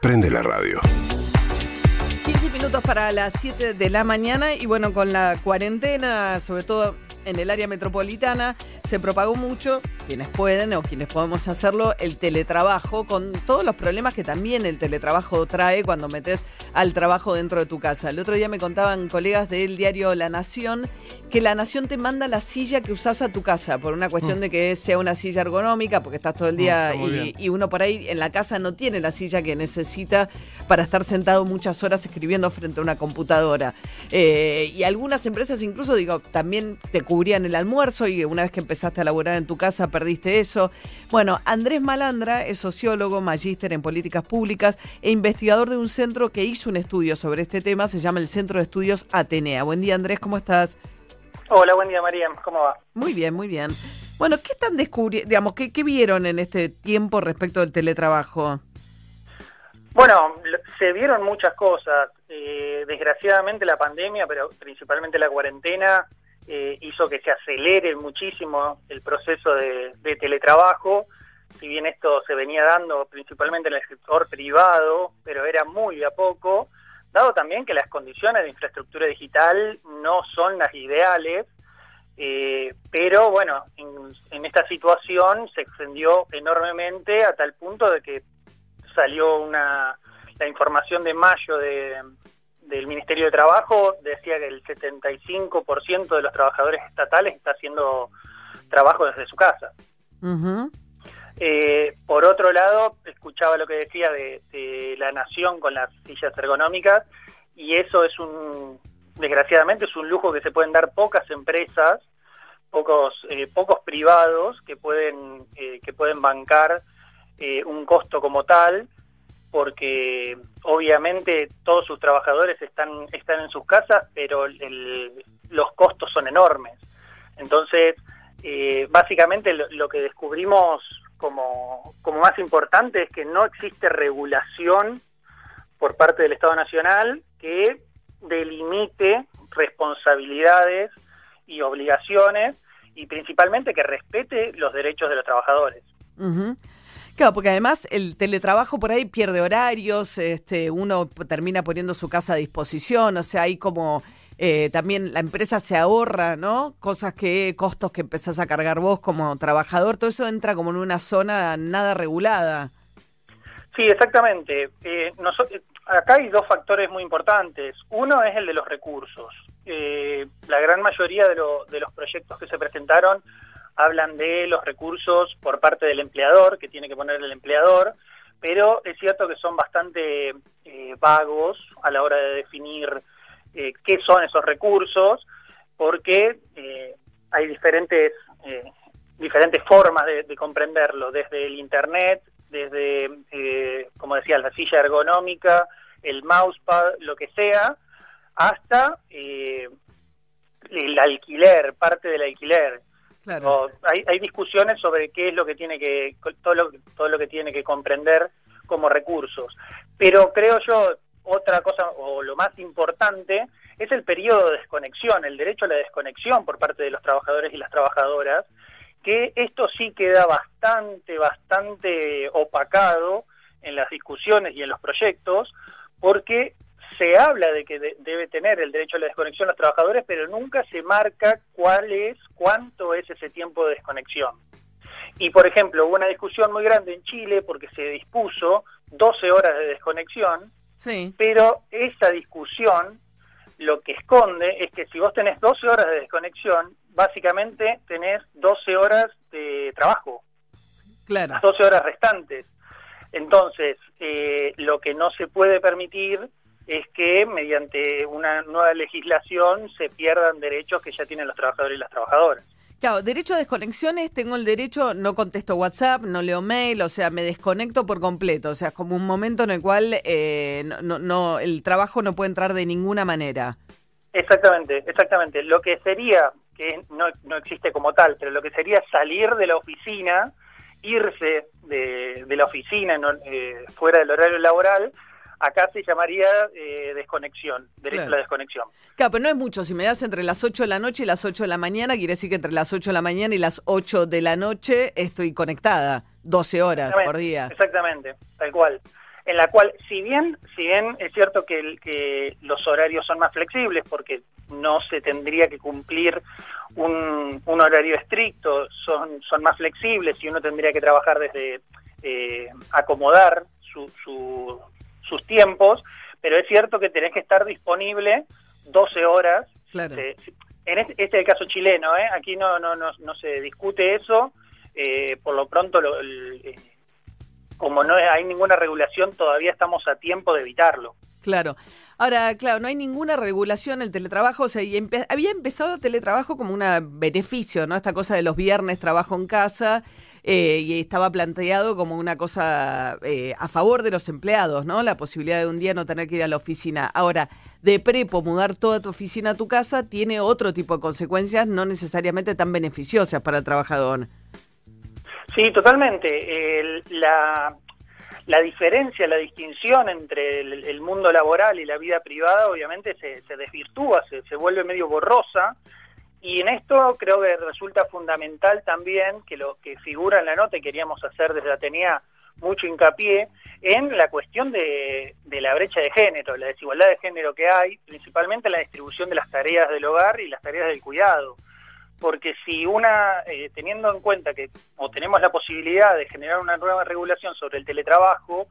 Prende la radio. 15 minutos para las 7 de la mañana y bueno, con la cuarentena, sobre todo en el área metropolitana, se propagó mucho, quienes pueden o quienes podemos hacerlo, el teletrabajo, con todos los problemas que también el teletrabajo trae cuando metes al trabajo dentro de tu casa. El otro día me contaban colegas del diario La Nación que La Nación te manda la silla que usás a tu casa, por una cuestión Mm. de que sea una silla ergonómica, porque estás todo el día y, y uno por ahí en la casa no tiene la silla que necesita para estar sentado muchas horas escribiendo frente a una computadora. Eh, y algunas empresas incluso, digo, también te cubrían el almuerzo y una vez que empezaste a laburar en tu casa perdiste eso. Bueno, Andrés Malandra es sociólogo, magíster en políticas públicas e investigador de un centro que hizo un estudio sobre este tema, se llama el Centro de Estudios Atenea. Buen día Andrés, ¿cómo estás? Hola, buen día María, ¿cómo va? Muy bien, muy bien. Bueno, ¿qué están descubriendo, digamos, qué, qué vieron en este tiempo respecto del teletrabajo? Bueno, se vieron muchas cosas. Eh, desgraciadamente la pandemia, pero principalmente la cuarentena, eh, hizo que se acelere muchísimo el proceso de, teletrabajo. Si bien esto se venía dando principalmente en el sector privado, pero era muy a poco, dado también que las condiciones de infraestructura digital no son las ideales, eh, pero bueno, en, en esta situación se extendió enormemente a tal punto de que salió una la información de mayo de, del Ministerio de Trabajo decía que el 75% de los trabajadores estatales está haciendo trabajo desde su casa. Eh, por otro lado, escuchaba lo que decía de, de la nación con las sillas ergonómicas y eso es un, desgraciadamente, es un lujo que se pueden dar pocas empresas, pocos, eh, pocos privados que pueden, eh, que pueden bancar eh, un costo como tal, porque obviamente todos sus trabajadores están, están en sus casas, pero el- los costos son enormes. Entonces, eh, básicamente lo, lo que descubrimos como, como más importante es que no existe regulación por parte del Estado Nacional que delimite responsabilidades y obligaciones y principalmente que respete los derechos de los trabajadores. Ujú. Claro, porque además el teletrabajo por ahí pierde horarios, este, uno termina poniendo su casa a disposición, o sea, hay como eh, también la empresa se ahorra, ¿no? Cosas que, costos que empezás a cargar vos como trabajador, todo eso entra como en una zona nada regulada. Sí, exactamente. Eh, noso- eh, acá hay dos factores muy importantes. Uno es el de los recursos. Eh, la gran mayoría de, lo- de los proyectos que se presentaron hablan de los recursos por parte del empleador, que tiene que poner el empleador, pero es cierto que son bastante eh, vagos a la hora de definir eh, qué son esos recursos, porque eh, hay diferentes eh, diferentes formas de, de comprenderlo, desde el internet, desde, como decía, la silla ergonómica, el mousepad, lo que sea, hasta el alquiler, parte del alquiler. Claro. Hay, hay discusiones sobre qué es lo que tiene que todo lo, todo lo que tiene que comprender como recursos. Pero creo yo otra cosa o lo más importante es el periodo de desconexión, el derecho a la desconexión por parte de los trabajadores y las trabajadoras, que esto sí queda bastante bastante opacado en las discusiones y en los proyectos porque se habla de que de- debe tener el derecho a la desconexión los trabajadores, pero nunca se marca cuál es, cuánto es ese tiempo de desconexión. Y, por ejemplo, hubo una discusión muy grande en Chile porque se dispuso 12 horas de desconexión, Sí. pero esa discusión lo que esconde es que si vos tenés 12 horas de desconexión, básicamente tenés 12 horas de trabajo Claro. las 12 horas restantes. Entonces, eh, lo que no se puede permitir es que mediante una nueva legislación se pierdan derechos que ya tienen los trabajadores y las trabajadoras. Claro, derecho a desconexiones, tengo el derecho, no contesto WhatsApp, no leo mail, o sea, me desconecto por completo, o sea, es como un momento en el cual eh, no, no, no, el trabajo no puede entrar de ninguna manera. Exactamente, exactamente. Lo que sería, que no, no existe como tal, pero lo que sería salir de la oficina, irse de, de la oficina no- eh, fuera del horario laboral, acá se llamaría eh, desconexión, derecho Claro. a la desconexión. Claro, pero no es mucho, si me das entre las 8 de la noche y las 8 de la mañana, quiere decir que entre las 8 de la mañana y las 8 de la noche estoy conectada, 12 horas por día. Exactamente, tal cual. en la cual, si bien, si bien es cierto que, que los horarios son más flexibles, porque no se tendría que cumplir un, horario estricto, son, son más flexibles y uno tendría que trabajar desde eh, acomodar sus tiempos, pero es cierto que tenés que estar disponible 12 horas. Claro. en este, este, es el caso chileno, ¿eh? aquí no, no, no, no se discute eso, eh, por lo pronto lo, eh, como no hay ninguna regulación, todavía estamos a tiempo de evitarlo. Claro. Ahora, claro, no hay ninguna regulación el teletrabajo, o sea, había empezado el teletrabajo como un beneficio, ¿no? Esta cosa de los viernes trabajo en casa eh, y estaba planteado como una cosa eh, a favor de los empleados, ¿no? La posibilidad de un día no tener que ir a la oficina. Ahora, de prepo, mudar toda tu oficina a tu casa tiene otro tipo de consecuencias, no necesariamente tan beneficiosas para el trabajador. Sí, totalmente. la, la diferencia, la distinción entre el, mundo laboral y la vida privada obviamente se, se desvirtúa, se, vuelve medio borrosa. Y en esto creo que resulta fundamental también que lo que figura en la nota y queríamos hacer desde Atenea mucho hincapié en la cuestión de, de la brecha de género, la desigualdad de género que hay, principalmente en la distribución de las tareas del hogar y las tareas del cuidado porque si una, eh, teniendo en cuenta que o tenemos la posibilidad de generar una nueva regulación sobre el teletrabajo,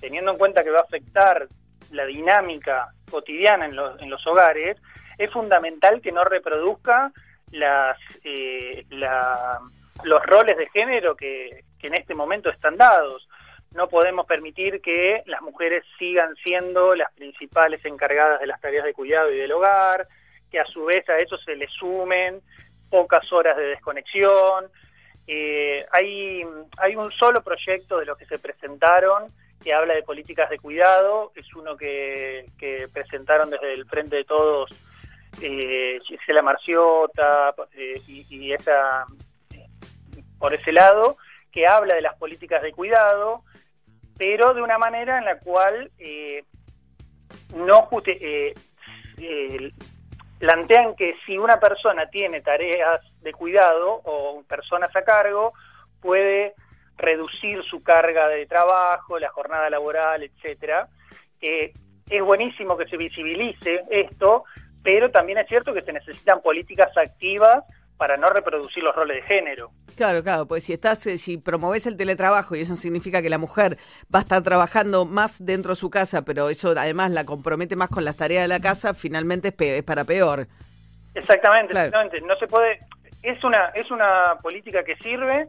teniendo en cuenta que va a afectar la dinámica cotidiana en los, hogares, es fundamental que no reproduzca las, eh, los roles de género que, que en este momento están dados. No podemos permitir que las mujeres sigan siendo las principales encargadas de las tareas de cuidado y del hogar, que a su vez a eso se le sumen pocas horas de desconexión. Eh, hay, hay un solo proyecto de los que se presentaron que habla de políticas de cuidado, es uno que, presentaron desde el Frente de Todos eh, Gisela Marciota eh, y, esa por ese lado, que habla de las políticas de cuidado, pero de una manera en la cual eh, no eh, plantean que si una persona tiene tareas de cuidado o personas a cargo, puede reducir su carga de trabajo, la jornada laboral, etcétera. Eh, es buenísimo que se visibilice esto, pero también es cierto que se necesitan políticas activas para no reproducir los roles de género. Claro, claro, pues si estás, eh, si promoves el teletrabajo y eso significa que la mujer va a estar trabajando más dentro de su casa, pero eso además la compromete más con las tareas de la casa, finalmente es, para peor. Exactamente, exactamente. No se puede, es una, es una política que sirve,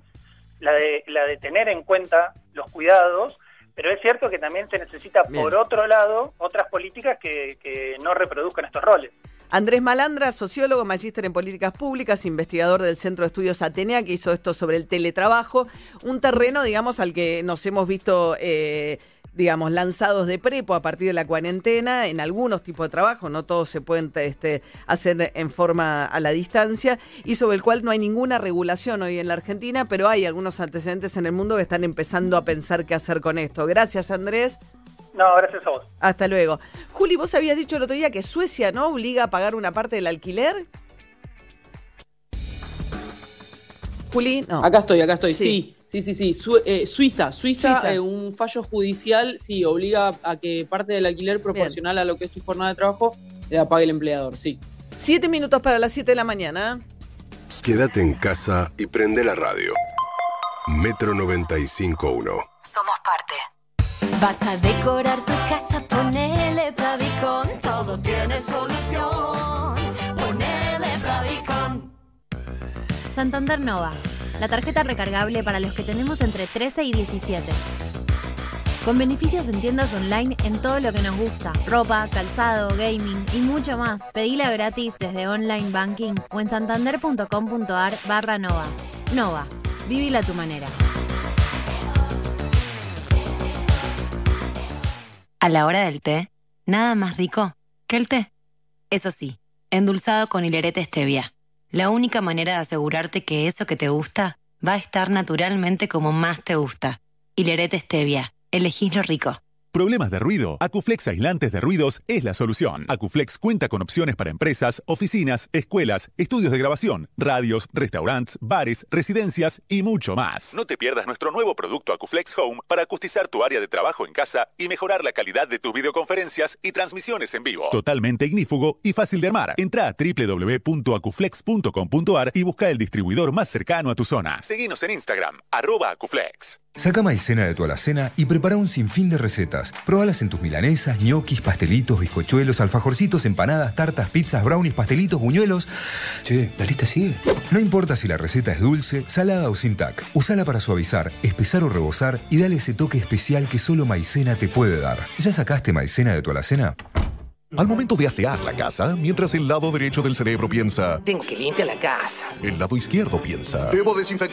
la de, la de tener en cuenta los cuidados, pero es cierto que también se necesita, por otro lado, otras políticas que, que no reproduzcan estos roles. Andrés Malandra, sociólogo, magíster en políticas públicas, investigador del Centro de Estudios Atenea, que hizo esto sobre el teletrabajo, un terreno, digamos, al que nos hemos visto... Eh, digamos, lanzados de prepo a partir de la cuarentena en algunos tipos de trabajo, no todos se pueden este, hacer en forma a la distancia, y sobre el cual no hay ninguna regulación hoy en la Argentina, pero hay algunos antecedentes en el mundo que están empezando a pensar qué hacer con esto. Gracias, Andrés. No, gracias a vos. Hasta luego. Juli, vos habías dicho el otro día que Suecia no obliga a pagar una parte del alquiler. Juli, no. Acá estoy, acá estoy, sí. Sí, sí, sí. Eh, Suiza, Suiza, eh, un fallo judicial, sí, obliga a que parte del alquiler proporcional a lo que es tu jornada de trabajo la pague el empleador, sí. Siete minutos para las siete de la mañana. Quédate en casa y prende la radio. Metro 95.1. Somos parte. Vas a decorar tu casa, ponele Bravicon, todo tiene solución. Ponele Bravicon. Santander Nova, la tarjeta recargable para los que tenemos entre 13 y 17. Con beneficios en tiendas online en todo lo que nos gusta, ropa, calzado, gaming y mucho más. Pedila gratis desde online banking o en santander.com.ar barra Nova. Nova, vivila a tu manera. A la hora del té, nada más rico que el té. Eso sí, endulzado con hilerete stevia. La única manera de asegurarte que eso que te gusta va a estar naturalmente como más te gusta. Hilerete stevia. Elegís lo rico. ¿Problemas de ruido? Acuflex Aislantes de Ruidos es la solución. Acuflex cuenta con opciones para empresas, oficinas, escuelas, estudios de grabación, radios, restaurantes, bares, residencias y mucho más. No te pierdas nuestro nuevo producto Acuflex Home para acustizar tu área de trabajo en casa y mejorar la calidad de tus videoconferencias y transmisiones en vivo. Totalmente ignífugo y fácil de armar. Entra a www.acuflex.com.ar y busca el distribuidor más cercano a tu zona. Seguinos en Instagram, arroba Acuflex. Saca maicena de tu alacena y prepara un sinfín de recetas. Probalas en tus milanesas, ñoquis, pastelitos, bizcochuelos, alfajorcitos, empanadas, tartas, pizzas, brownies, pastelitos, buñuelos. Che, la lista sigue. No importa si la receta es dulce, salada o sin tac. Usala para suavizar, espesar o rebosar y dale ese toque especial que solo maicena te puede dar. ¿Ya sacaste maicena de tu alacena? Al momento de asear la casa, mientras el lado derecho del cerebro piensa... Tengo que limpiar la casa. El lado izquierdo piensa... Debo desinfectar